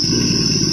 Mm.